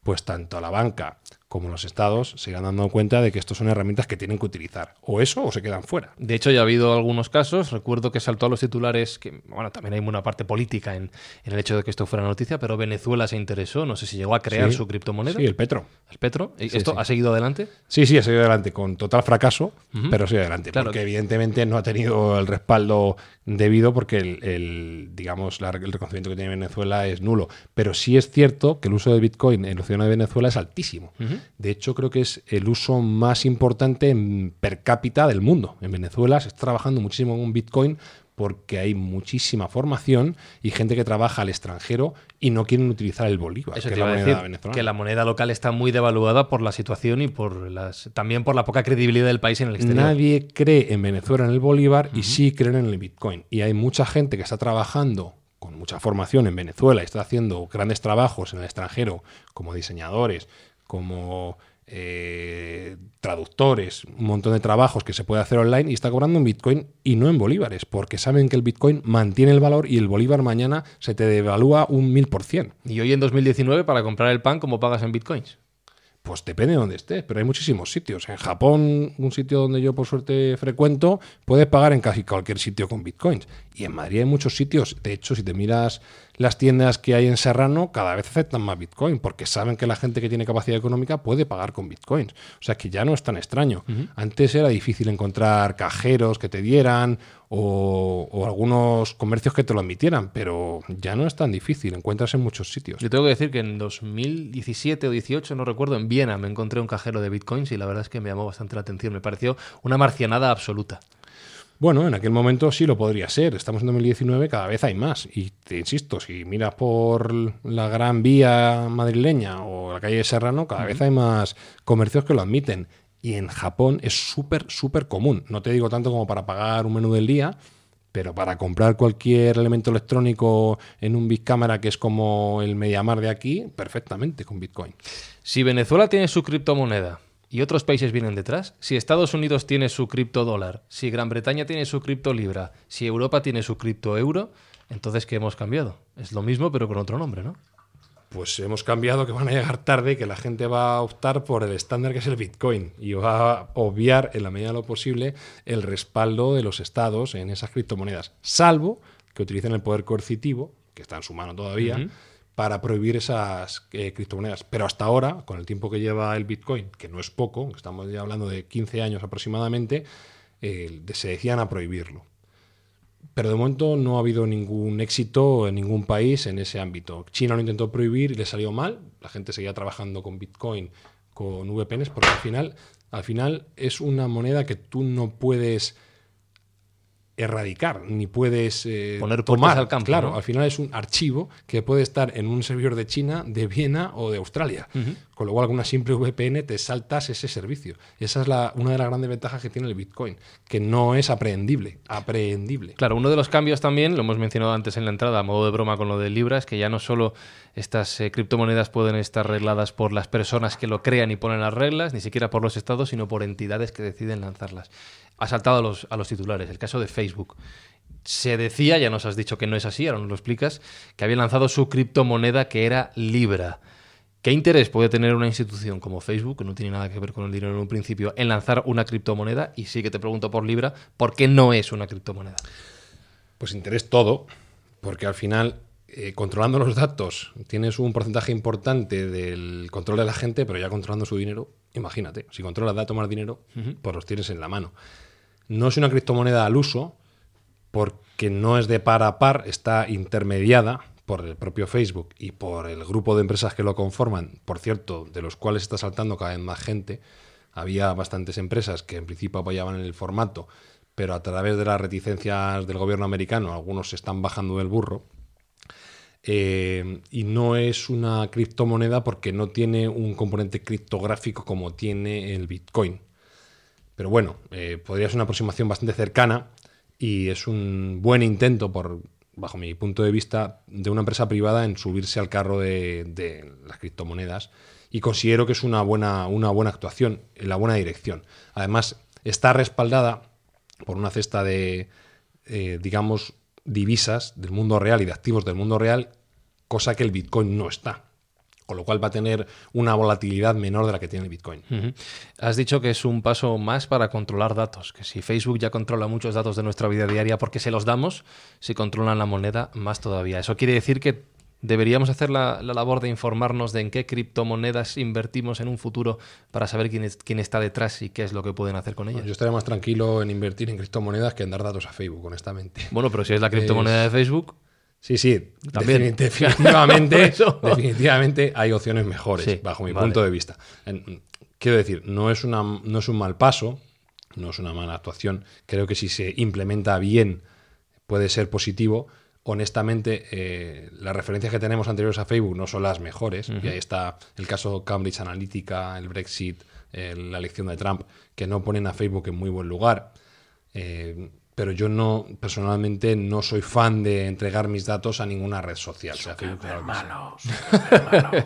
pues tanto la banca como los estados se irán dando cuenta de que estos son herramientas que tienen que utilizar. O eso o se quedan fuera. De hecho, ya ha habido algunos casos. Recuerdo que saltó a los titulares que, bueno, también hay una parte política en, en el hecho de que esto fuera noticia, pero Venezuela se interesó. No sé si llegó a crear Sí. su criptomoneda. Sí, el Petro. el Petro. ¿Y Sí, ¿Esto sí. ha seguido adelante? Sí, sí, ha seguido adelante con total fracaso, Ujú. pero sigue adelante. Claro. Porque evidentemente no ha tenido el respaldo debido porque el, el, digamos, la- el reconocimiento que tiene Venezuela es nulo. Pero sí es cierto que el uso de Bitcoin en la ciudad de Venezuela es altísimo. De hecho, creo que es el uso más importante en per cápita del mundo. En Venezuela se está trabajando muchísimo con Bitcoin porque hay muchísima formación y gente que trabaja al extranjero y no quieren utilizar el bolívar, Eso que es la moneda decir, venezolana. que la moneda local está muy devaluada por la situación y por las también por la poca credibilidad del país en el exterior. Nadie cree en Venezuela en el Bolívar y sí creen en el Bitcoin. Y hay mucha gente que está trabajando con mucha formación en Venezuela y está haciendo grandes trabajos en el extranjero como diseñadores, como eh, traductores, un montón de trabajos que se puede hacer online y está cobrando en Bitcoin y no en bolívares, porque saben que el Bitcoin mantiene el valor y el bolívar mañana se te devalúa un mil por cien. Y hoy en 2019 para comprar el pan cómo pagas en bitcoins. Pues depende de donde estés, pero hay muchísimos sitios. En Japón, un sitio donde yo por suerte frecuento, puedes pagar en casi cualquier sitio con bitcoins. Y en Madrid hay muchos sitios. De hecho, si te miras las tiendas que hay en Serrano, cada vez aceptan más Bitcoin, porque saben que la gente que tiene capacidad económica puede pagar con Bitcoins. O sea que ya no es tan extraño. Antes era difícil encontrar cajeros que te dieran o, o algunos comercios que te lo admitieran, pero ya no es tan difícil. Encuentras en muchos sitios. Yo tengo que decir que en 2017 o 18, no recuerdo, en Viena me encontré un cajero de bitcoins y la verdad es que me llamó bastante la atención. Me pareció una marcianada absoluta. Bueno, en aquel momento sí lo podría ser. Estamos en 2019, cada vez hay más. Y te insisto, si miras por la gran vía madrileña o la calle de Serrano, cada vez hay más comercios que lo admiten. Y en Japón es súper, súper común. No te digo tanto como para pagar un menú del día, pero para comprar cualquier elemento electrónico en un Big Cámara que es como el Mediamar de aquí, perfectamente con Bitcoin. Si Venezuela tiene su criptomoneda y otros países vienen detrás, si Estados Unidos tiene su criptodólar, si Gran Bretaña tiene su criptolibra, si Europa tiene su criptoeuro, entonces ¿qué hemos cambiado? Es lo mismo pero con otro nombre, ¿no? Pues hemos cambiado que van a llegar tarde, que la gente va a optar por el estándar que es el Bitcoin y va a obviar en la medida de lo posible el respaldo de los estados en esas criptomonedas, salvo que utilicen el poder coercitivo, que está en su mano todavía, para prohibir esas eh, criptomonedas. Pero hasta ahora, con el tiempo que lleva el Bitcoin, que no es poco, estamos ya hablando de 15 años aproximadamente, eh, se decían a prohibirlo. Pero de momento no ha habido ningún éxito en ningún país en ese ámbito. China lo intentó prohibir y le salió mal. La gente seguía trabajando con Bitcoin, con VPNs, porque al final, al final es una moneda que tú no puedes erradicar, ni puedes eh, Poner tomar. al campo, Claro, ¿no? al final es un archivo que puede estar en un servidor de China, de Viena o de Australia. Con lo cual, con una simple VPN te saltas ese servicio. Y esa es la, una de las grandes ventajas que tiene el Bitcoin, que no es aprehendible. Aprehendible. Claro, uno de los cambios también, lo hemos mencionado antes en la entrada, a modo de broma con lo de Libra, es que ya no solo estas eh, criptomonedas pueden estar regladas por las personas que lo crean y ponen las reglas, ni siquiera por los estados, sino por entidades que deciden lanzarlas. Ha saltado a los, a los titulares, el caso de Facebook. Se decía, ya nos has dicho que no es así, ahora nos lo explicas, que había lanzado su criptomoneda que era Libra. ¿Qué interés puede tener una institución como Facebook, que no tiene nada que ver con el dinero en un principio, en lanzar una criptomoneda? Y sí que te pregunto por Libra, ¿por qué no es una criptomoneda? Pues interés todo, porque al final, eh, controlando los datos, tienes un porcentaje importante del control de la gente, pero ya controlando su dinero, imagínate, si controlas datos más dinero, pues los tienes en la mano. No es una criptomoneda al uso, porque no es de par a par, está intermediada por el propio Facebook y por el grupo de empresas que lo conforman, por cierto, de los cuales está saltando cada vez más gente. Había bastantes empresas que en principio apoyaban el formato, pero a través de las reticencias del gobierno americano, algunos se están bajando del burro. Eh, y no es una criptomoneda porque no tiene un componente criptográfico como tiene el Bitcoin. Pero bueno, eh, podría ser una aproximación bastante cercana y es un buen intento, por, bajo mi punto de vista, de una empresa privada en subirse al carro de, las criptomonedas y considero que es una buena, una buena actuación en la buena dirección. Además, está respaldada por una cesta de, eh, digamos, divisas del mundo real y de activos del mundo real, cosa que el Bitcoin no está. Con lo cual va a tener una volatilidad menor de la que tiene el Bitcoin. Has dicho que es un paso más para controlar datos, que si Facebook ya controla muchos datos de nuestra vida diaria porque se los damos, si controlan la moneda, más todavía. Eso quiere decir que deberíamos hacer la, la labor de informarnos de en qué criptomonedas invertimos en un futuro para saber quién, es- quién está detrás y qué es lo que pueden hacer con ellas. Yo estaría más tranquilo en invertir en criptomonedas que en dar datos a Facebook, honestamente. Bueno, pero si es la criptomoneda de Facebook, Sí, sí, También. defini- definitivamente, definitivamente hay opciones mejores, Sí, bajo mi vale. punto de vista. Quiero decir, no es, una, no es un mal paso, no es una mala actuación. Creo que si se implementa bien puede ser positivo. Honestamente, eh, las referencias que tenemos anteriores a Facebook no son las mejores. Y ahí está el caso Cambridge Analytica, el Brexit, eh, la elección de Trump, que no ponen a Facebook en muy buen lugar. Eh, pero yo no, personalmente, no soy fan de entregar mis datos a ninguna red social. O sea, claro que sí.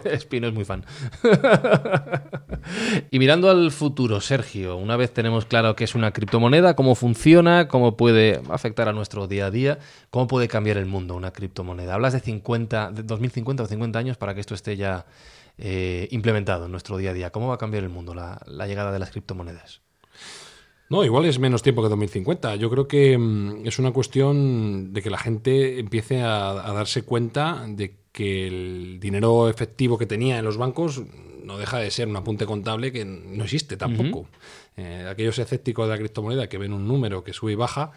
Espino es muy fan. y mirando al futuro, Sergio, una vez tenemos claro qué es una criptomoneda, cómo funciona, cómo puede afectar a nuestro día a día, cómo puede cambiar el mundo una criptomoneda. Hablas de 50, de 2050 o 50 años para que esto esté ya eh, implementado en nuestro día a día. ¿Cómo va a cambiar el mundo la, la llegada de las criptomonedas? No, igual es menos tiempo que 2050. Yo creo que mm, es una cuestión de que la gente empiece a, a darse cuenta de que el dinero efectivo que tenía en los bancos no deja de ser un apunte contable que no existe tampoco. Eh, aquellos escépticos de la criptomoneda que ven un número que sube y baja,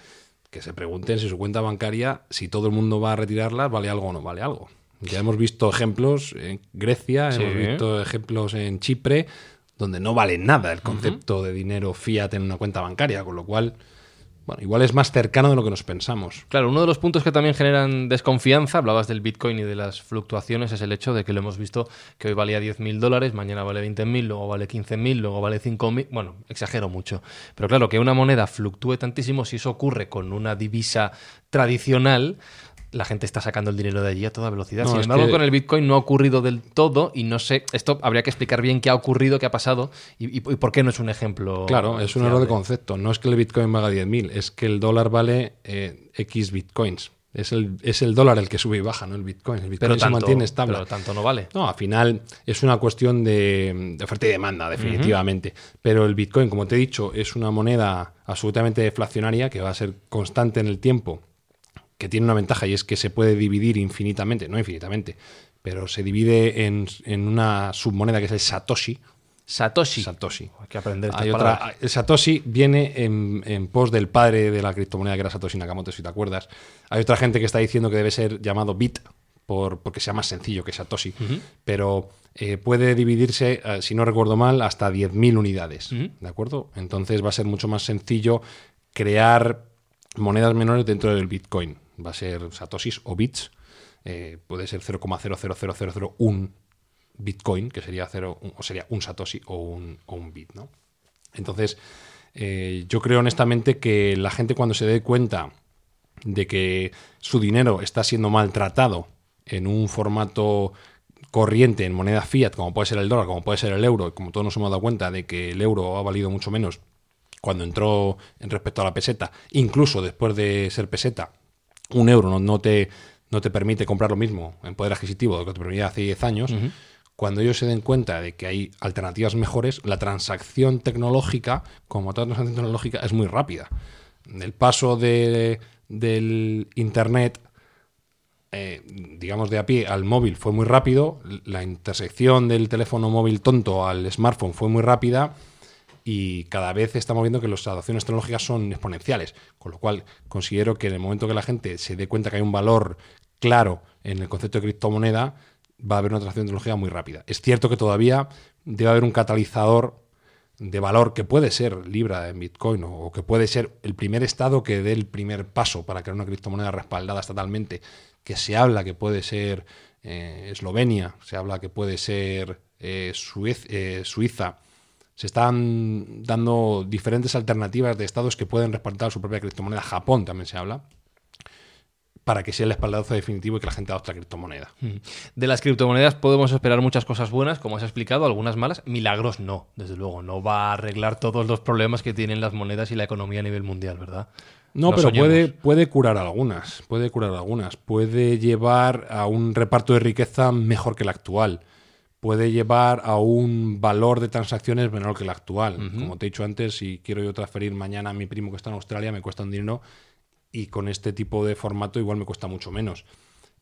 que se pregunten si su cuenta bancaria, si todo el mundo va a retirarla, vale algo o no vale algo. Ya hemos visto ejemplos en Grecia, Sí. hemos visto ejemplos en Chipre, donde no vale nada el concepto de dinero fiat en una cuenta bancaria, con lo cual, bueno, igual es más cercano de lo que nos pensamos. Claro, uno de los puntos que también generan desconfianza, hablabas del Bitcoin y de las fluctuaciones, es el hecho de que lo hemos visto que hoy valía 10.000 dólares, mañana vale 20.000, luego vale 15.000, luego vale 5.000. Bueno, exagero mucho. Pero claro, que una moneda fluctúe tantísimo, si eso ocurre con una divisa tradicional, la gente está sacando el dinero de allí a toda velocidad. No, Sin es embargo, que- con el Bitcoin no ha ocurrido del todo y no sé, esto habría que explicar bien qué ha ocurrido, qué ha pasado y, y- y por qué no es un ejemplo. Claro, es un error de concepto. No es que el Bitcoin valga 10.000, es que el dólar vale eh, X Bitcoins. Es el, es el dólar el que sube y baja, no el Bitcoin. El Bitcoin Pero se tanto, mantiene estable. pero tanto no vale. No, al final es una cuestión de, de oferta y demanda, definitivamente. Pero el Bitcoin, como te he dicho, es una moneda absolutamente deflacionaria que va a ser constante en el tiempo, que tiene una ventaja y es que se puede dividir infinitamente, no infinitamente, pero se divide en, en una submoneda que es el Satoshi. Satoshi. Satoshi. Hay que aprender Hay otra, el Satoshi viene en, en pos del padre de la criptomoneda que era Satoshi Nakamoto, si te acuerdas. Hay otra gente que está diciendo que debe ser llamado Bit por, porque sea más sencillo que Satoshi, pero eh, puede dividirse, eh, si no recuerdo mal, hasta 10.000 unidades. ¿De acuerdo? Entonces va a ser mucho más sencillo crear monedas menores dentro del Bitcoin. Va a ser Satoshis o bits. eh, puede ser 0,000001 Bitcoin, que sería, cero, o sería un Satoshi o un, o un bit, ¿no? Entonces, eh, yo creo honestamente que la gente cuando se dé cuenta de que su dinero está siendo maltratado en un formato corriente en moneda fiat, como puede ser el dólar, como puede ser el euro, como todos nos hemos dado cuenta de que el euro ha valido mucho menos cuando entró en respecto a la peseta, incluso después de ser peseta, un euro no, no te, no te permite comprar lo mismo en poder adquisitivo de lo que te permitía hace 10 años. Cuando ellos se den cuenta de que hay alternativas mejores, la transacción tecnológica, como toda transacción tecnológica, es muy rápida. El paso de- del Internet eh, digamos, de a pie al móvil fue muy rápido, la intersección del teléfono móvil tonto al smartphone fue muy rápida y cada vez estamos viendo que las adopciones tecnológicas son exponenciales, con lo cual considero que en el momento que la gente se dé cuenta que hay un valor claro en el concepto de criptomoneda, va a haber una transacción tecnológica muy rápida. Es cierto que todavía debe haber un catalizador de valor que puede ser Libra en Bitcoin o, que puede ser el primer estado que dé el primer paso para crear una criptomoneda respaldada estatalmente, que se habla que puede ser eh, Eslovenia, se habla que puede ser eh, eh, Suiza. Se están dando diferentes alternativas de estados que pueden respaldar su propia criptomoneda. Japón también se habla. Para que sea el espaldarazo definitivo y que la gente adopte la criptomoneda. De las criptomonedas podemos esperar muchas cosas buenas, como has explicado, algunas malas. Milagros no, desde luego. No va a arreglar todos los problemas que tienen las monedas y la economía a nivel mundial, ¿verdad? No, pero puede, puede curar algunas, puede curar algunas, puede llevar a un reparto de riqueza mejor que el actual, puede llevar a un valor de transacciones menor que el actual. Como te he dicho antes, si quiero yo transferir mañana a mi primo que está en Australia, me cuesta un dinero y con este tipo de formato igual me cuesta mucho menos.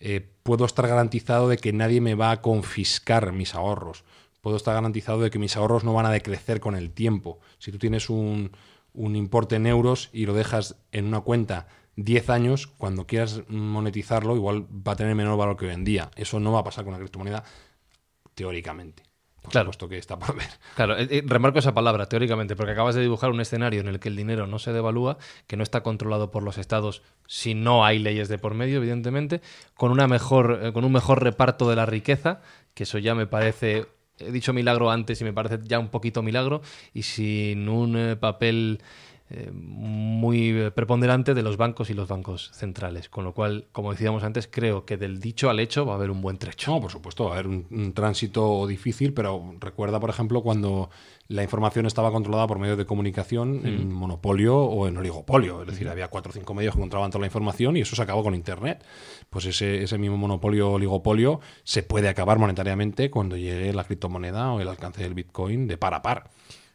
Eh, puedo estar garantizado de que nadie me va a confiscar mis ahorros. Puedo estar garantizado de que mis ahorros no van a decrecer con el tiempo. Si tú tienes un, un importe en euros y lo dejas en una cuenta 10 años, cuando quieras monetizarlo, igual va a tener menor valor que hoy en día. Eso no va a pasar con la criptomoneda teóricamente. Por Claro. supuesto que está por ver. Claro, eh, eh, remarco esa palabra, teóricamente, porque acabas de dibujar un escenario en el que el dinero no se devalúa, que no está controlado por los estados si no hay leyes de por medio, evidentemente, con, una mejor, eh, con un mejor reparto de la riqueza, que eso ya me parece, he dicho milagro antes y me parece ya un poquito milagro, y sin un eh, papel eh, muy eh, preponderante de los bancos y los bancos centrales. Con lo cual, como decíamos antes, creo que del dicho al hecho va a haber un buen trecho. No, por supuesto, va a haber un, un tránsito difícil, pero recuerda, por ejemplo, cuando la información estaba controlada por medios de comunicación en monopolio o en oligopolio. Es decir, había cuatro o cinco medios que controlaban toda la información y eso se acabó con Internet. Pues ese, ese mismo monopolio oligopolio se puede acabar monetariamente cuando llegue la criptomoneda o el alcance del Bitcoin de par a par.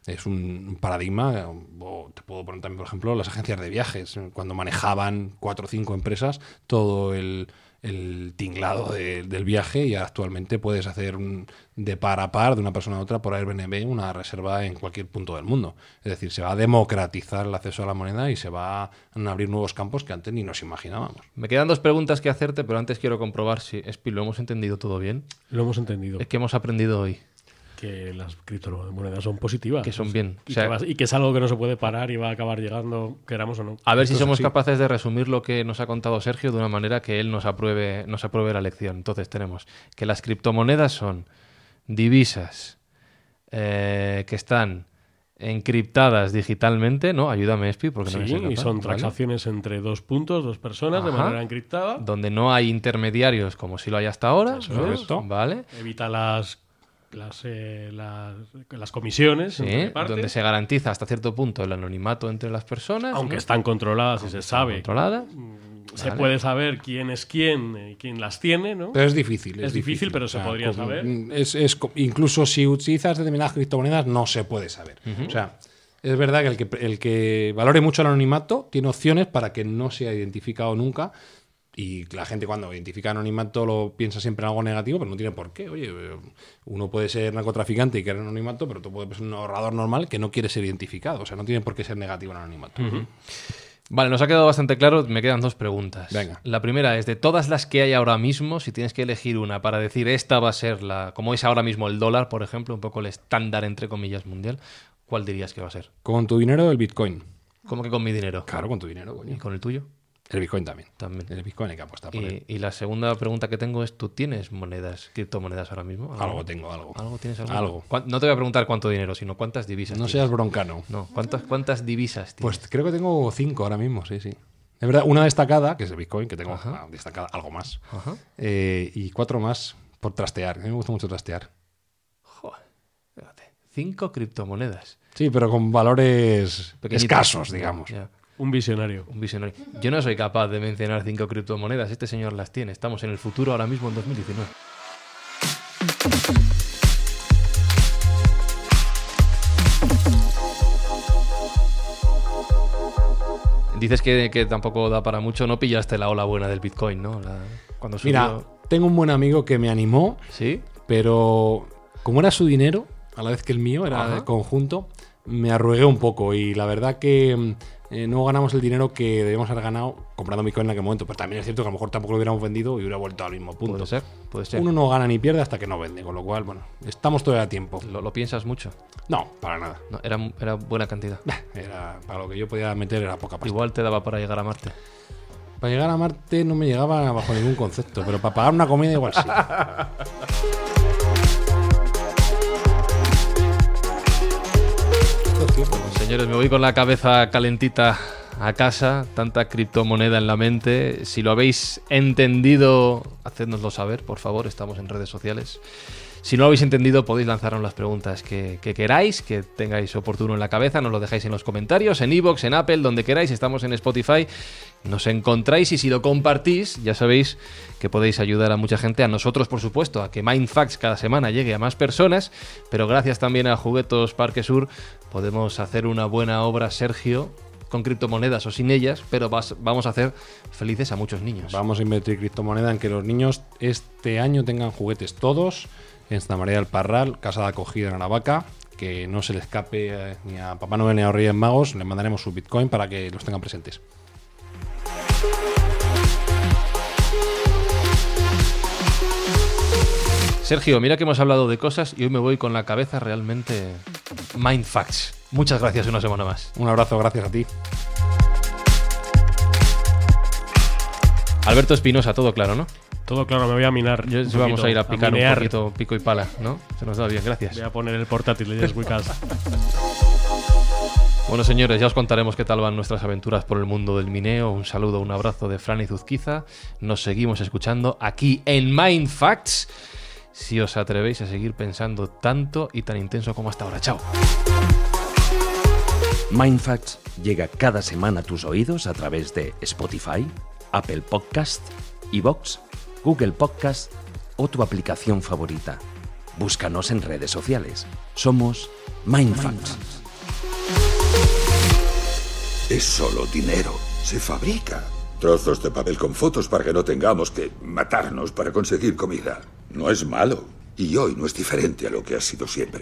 Es un paradigma. o te puedo poner también, por ejemplo, las agencias de viajes, cuando manejaban cuatro o cinco empresas todo el, el tinglado de- del viaje y actualmente puedes hacer un- de par a par, de una persona a otra, por Airbnb, una reserva en cualquier punto del mundo. Es decir, se va a democratizar el acceso a la moneda y se va a abrir nuevos campos que antes ni nos imaginábamos. Me quedan dos preguntas que hacerte, pero antes quiero comprobar si, Espi, lo hemos entendido todo bien. Lo hemos entendido. Es que hemos aprendido hoy. Que las criptomonedas son positivas. Que son bien. Y, O sea- que vas- y que es algo que no se puede parar y va a acabar llegando, queramos o no. A ver si somos capaces de resumir lo que nos ha contado Sergio de una manera que él nos apruebe, nos apruebe la lección. Entonces tenemos que las criptomonedas son divisas eh, que están encriptadas digitalmente, ¿no? Ayúdame, Espi, porque no Sí, me y son ¿vale? transacciones entre dos puntos, dos personas, de manera encriptada. Donde no hay intermediarios como si lo hay hasta ahora. Eso ¿no? es. Correcto. ¿Vale? Evita las, las, eh, las, las comisiones. Sí, entre donde se garantiza hasta cierto punto el anonimato entre las personas. Aunque ¿no? están controladas y se sabe. controladas. Se Vale. puede saber quién es quién y quién las tiene, ¿no? Pero es difícil. Es difícil, pero se podría co- saber. Es, es co- incluso si utilizas determinadas criptomonedas, no se puede saber. O sea, es verdad que el, que el que valore mucho el anonimato tiene opciones para que no sea identificado nunca. Y la gente cuando identifica anonimato lo piensa siempre en algo negativo, pero no tiene por qué. Oye, uno puede ser narcotraficante y querer anonimato, pero tú puedes ser un ahorrador normal que no quiere ser identificado. O sea, no tiene por qué ser negativo el anonimato. Vale, nos ha quedado bastante claro. Me quedan dos preguntas. Venga. La primera es, de todas las que hay ahora mismo, si tienes que elegir una para decir esta va a ser la, como es ahora mismo el dólar, por ejemplo, un poco el estándar, entre comillas, mundial, ¿cuál dirías que va a ser? Con tu dinero, el Bitcoin. ¿Cómo que con mi dinero? Claro, con tu dinero, ¿Y coño. con el tuyo? El Bitcoin también. También. El Bitcoin hay que apostar por él. Y, y la segunda pregunta que tengo es, ¿tú tienes monedas, criptomonedas ahora mismo? Algo tengo, algo. ¿Algo tienes? Algo? Algo. ¿Cuán- No te voy a preguntar cuánto dinero, sino cuántas divisas. No tienes. seas broncano. No, ¿cuántas, cuántas divisas tienes? Pues creo que tengo cinco ahora mismo, sí, sí. Es verdad, una destacada, que es el Bitcoin, que tengo Ajá. destacada, algo más. Ajá. Eh, y cuatro más por trastear. A mí me gusta mucho trastear. Joder, fíjate. Cinco criptomonedas. Sí, pero con valores escasos, digamos. Ya. Un visionario. Un visionario. Yo no soy capaz de mencionar cinco criptomonedas. Este señor las tiene. Estamos en el futuro ahora mismo en 2019. Dices que, que tampoco da para mucho. No pillaste la ola buena del Bitcoin, ¿no? La- cuando subió... Mira, tengo un buen amigo que me animó, ¿Sí? pero como era su dinero, a la vez que el mío, era Ajá. conjunto, me arrugué un poco. Y la verdad que mm, eh, no ganamos el dinero que debíamos haber ganado comprando Bitcoin en aquel momento. Pero también es cierto que a lo mejor tampoco lo hubiéramos vendido y hubiera vuelto al mismo punto. Puede ser. Puede ser. Uno no gana ni pierde hasta que no vende, con lo cual, bueno, estamos todavía a tiempo. ¿Lo, lo piensas mucho? No, para nada. No, era, era buena cantidad. Era, para lo que yo podía meter era poca pasta. Igual te daba para llegar a Marte. Para llegar a Marte no me llegaba bajo ningún concepto, pero para pagar una comida igual sí. Señores, me voy con la cabeza calentita a casa, tanta criptomoneda en la mente. Si lo habéis entendido, hacednoslo saber, por favor, estamos en redes sociales. Si no lo habéis entendido, podéis lanzarnos las preguntas que, que queráis, que tengáis oportuno en la cabeza, nos lo dejáis en los comentarios, en iVoox, en Apple, donde queráis, estamos en Spotify, nos encontráis y si lo compartís, ya sabéis que podéis ayudar a mucha gente, a nosotros por supuesto, a que Mindfacts cada semana llegue a más personas, pero gracias también a Juguetos Parque Sur podemos hacer una buena obra, Sergio, con criptomonedas o sin ellas, pero vas- vamos a hacer felices a muchos niños. Vamos a invertir criptomoneda en que los niños este año tengan juguetes todos en Santa María del Parral, casa de acogida en Aravaca, que no se le escape eh, ni a Papá Noel ni a los Reyes Magos, les mandaremos su Bitcoin para que los tengan presentes. Sergio, mira que hemos hablado de cosas y hoy me voy con la cabeza realmente Mindfacts. Muchas gracias una semana más. Un abrazo, gracias a ti. Alberto Espinosa, todo claro, ¿no? Todo claro, me voy a minar. Yo- vamos a ir a picar un poquito pico y pala, ¿no? Se nos da bien, gracias. Voy a poner el portátil de Wicas. Bueno, señores, ya os contaremos qué tal van nuestras aventuras por el mundo del mineo. Un saludo, un abrazo de Fran y Zuzquiza. Nos seguimos escuchando aquí en Mindfacts. Si os atrevéis a seguir pensando tanto y tan intenso como hasta ahora. Chao. Mindfacts llega cada semana a tus oídos a través de Spotify, Apple Podcast, Evox, Google Podcast o tu aplicación favorita. Búscanos en redes sociales. Somos Mindfacts. es solo dinero. Se fabrica. Trozos de papel con fotos para que no tengamos que matarnos para conseguir comida. No es malo. Y hoy no es diferente a lo que ha sido siempre.